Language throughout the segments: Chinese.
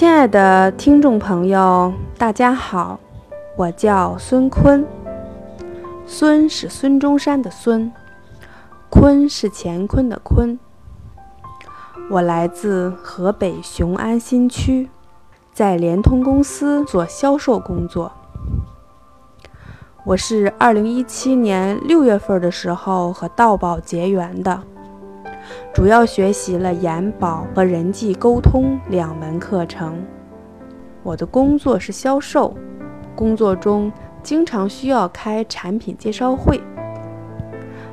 亲爱的听众朋友，大家好，我叫孙坤。孙是孙中山的孙，坤是乾坤的坤。我来自河北雄安新区，在联通公司做销售工作。我是二零一七年六月份的时候和道宝结缘的。主要学习了研保和人际沟通两门课程。我的工作是销售，工作中经常需要开产品介绍会。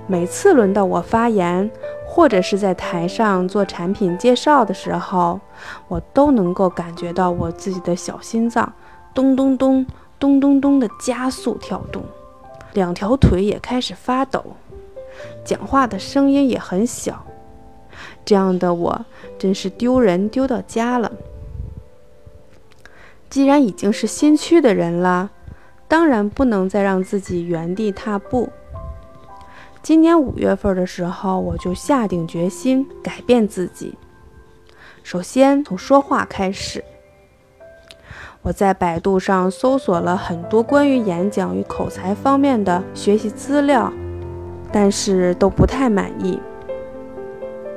每次轮到我发言，或者是在台上做产品介绍的时候，我都能够感觉到我自己的小心脏咚咚咚、咚咚咚的加速跳动，两条腿也开始发抖，讲话的声音也很小。这样的我真是丢人丢到家了。既然已经是新区的人了，当然不能再让自己原地踏步。今年五月份的时候，我就下定决心改变自己。首先从说话开始，我在百度上搜索了很多关于演讲与口才方面的学习资料，但是都不太满意。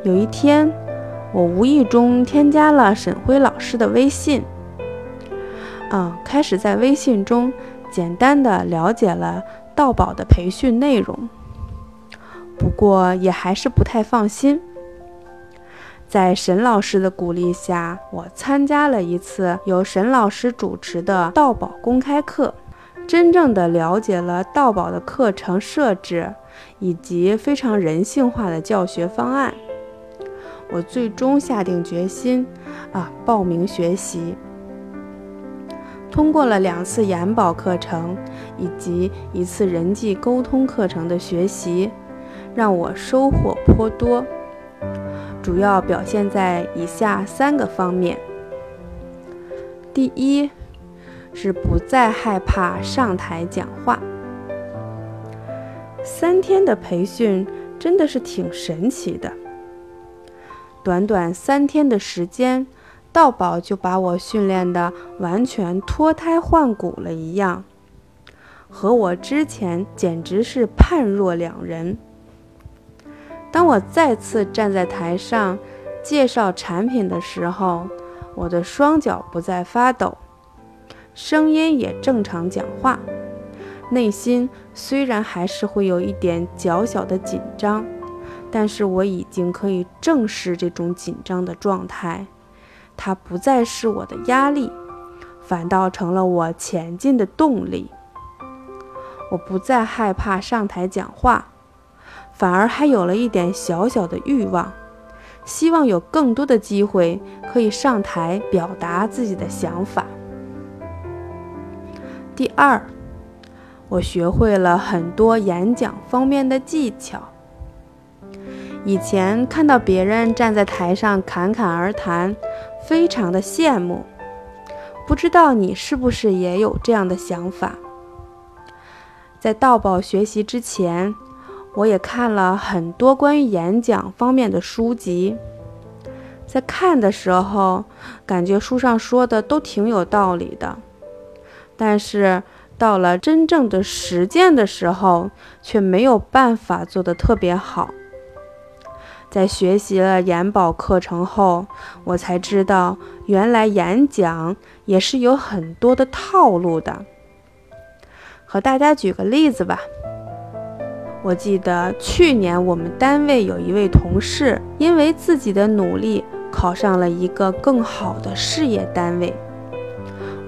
有一天，我无意中添加了沈辉老师的微信，嗯，开始在微信中简单的了解了道宝的培训内容。不过也还是不太放心。在沈老师的鼓励下，我参加了一次由沈老师主持的道宝公开课，真正的了解了道宝的课程设置以及非常人性化的教学方案。我最终下定决心，啊，报名学习。通过了两次研保课程以及一次人际沟通课程的学习，让我收获颇多。主要表现在以下三个方面：第一，是不再害怕上台讲话。三天的培训真的是挺神奇的。短短三天的时间，道宝就把我训练的完全脱胎换骨了一样，和我之前简直是判若两人。当我再次站在台上介绍产品的时候，我的双脚不再发抖，声音也正常讲话，内心虽然还是会有一点小小的紧张。但是我已经可以正视这种紧张的状态，它不再是我的压力，反倒成了我前进的动力。我不再害怕上台讲话，反而还有了一点小小的欲望，希望有更多的机会可以上台表达自己的想法。第二，我学会了很多演讲方面的技巧。以前看到别人站在台上侃侃而谈，非常的羡慕。不知道你是不是也有这样的想法？在道宝学习之前，我也看了很多关于演讲方面的书籍。在看的时候，感觉书上说的都挺有道理的，但是到了真正的实践的时候，却没有办法做得特别好。在学习了研保课程后，我才知道原来演讲也是有很多的套路的。和大家举个例子吧，我记得去年我们单位有一位同事，因为自己的努力考上了一个更好的事业单位，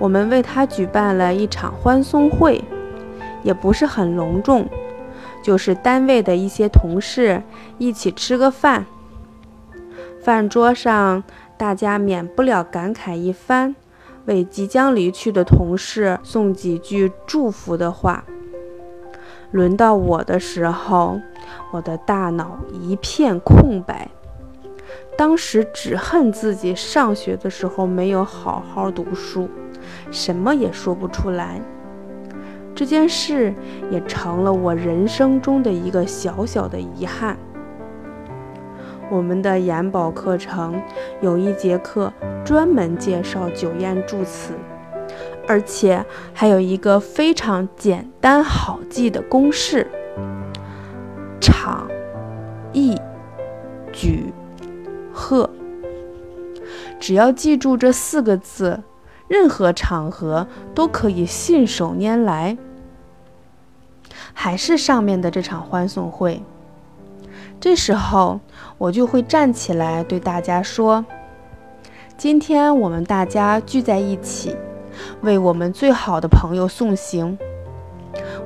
我们为他举办了一场欢送会，也不是很隆重。就是单位的一些同事一起吃个饭，饭桌上大家免不了感慨一番，为即将离去的同事送几句祝福的话。轮到我的时候，我的大脑一片空白，当时只恨自己上学的时候没有好好读书，什么也说不出来。这件事也成了我人生中的一个小小的遗憾。我们的研保课程有一节课专门介绍酒宴助词，而且还有一个非常简单好记的公式：场、意、举、贺。只要记住这四个字，任何场合都可以信手拈来。还是上面的这场欢送会，这时候我就会站起来对大家说：“今天我们大家聚在一起，为我们最好的朋友送行。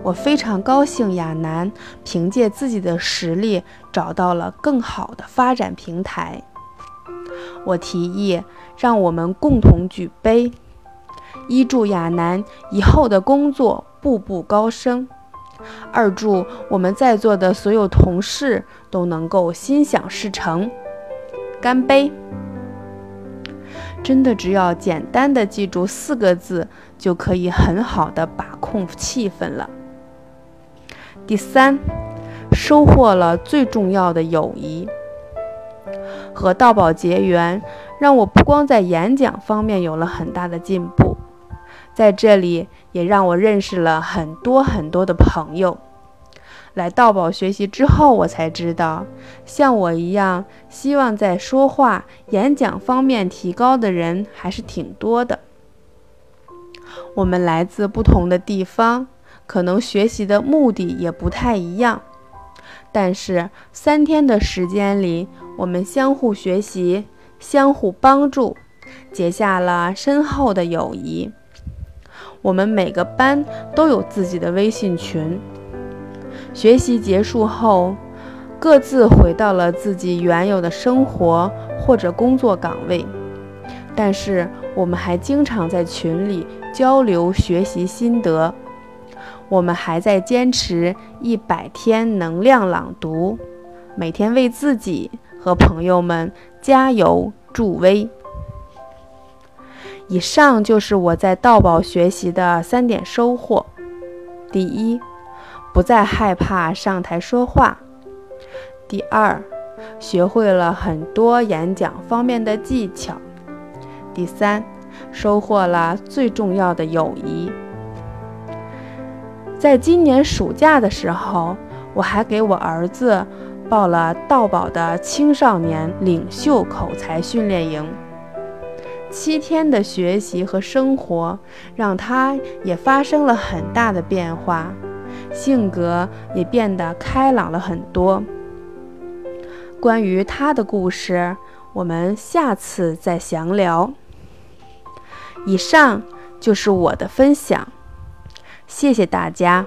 我非常高兴，亚楠凭借自己的实力找到了更好的发展平台。”我提议，让我们共同举杯，一祝亚楠以后的工作步步高升，二祝我们在座的所有同事都能够心想事成。干杯！真的只要简单的记住四个字，就可以很好的把控气氛了。第三，收获了最重要的友谊。和道宝结缘，让我不光在演讲方面有了很大的进步，在这里也让我认识了很多很多的朋友。来道宝学习之后，我才知道，像我一样希望在说话、演讲方面提高的人还是挺多的。我们来自不同的地方，可能学习的目的也不太一样。但是三天的时间里，我们相互学习，相互帮助，结下了深厚的友谊。我们每个班都有自己的微信群。学习结束后，各自回到了自己原有的生活或者工作岗位。但是我们还经常在群里交流学习心得。我们还在坚持一百天能量朗读，每天为自己和朋友们加油助威。以上就是我在道宝学习的三点收获：第一，不再害怕上台说话；第二，学会了很多演讲方面的技巧；第三，收获了最重要的友谊。在今年暑假的时候，我还给我儿子报了道宝的青少年领袖口才训练营。七天的学习和生活，让他也发生了很大的变化，性格也变得开朗了很多。关于他的故事，我们下次再详聊。以上就是我的分享。谢谢大家。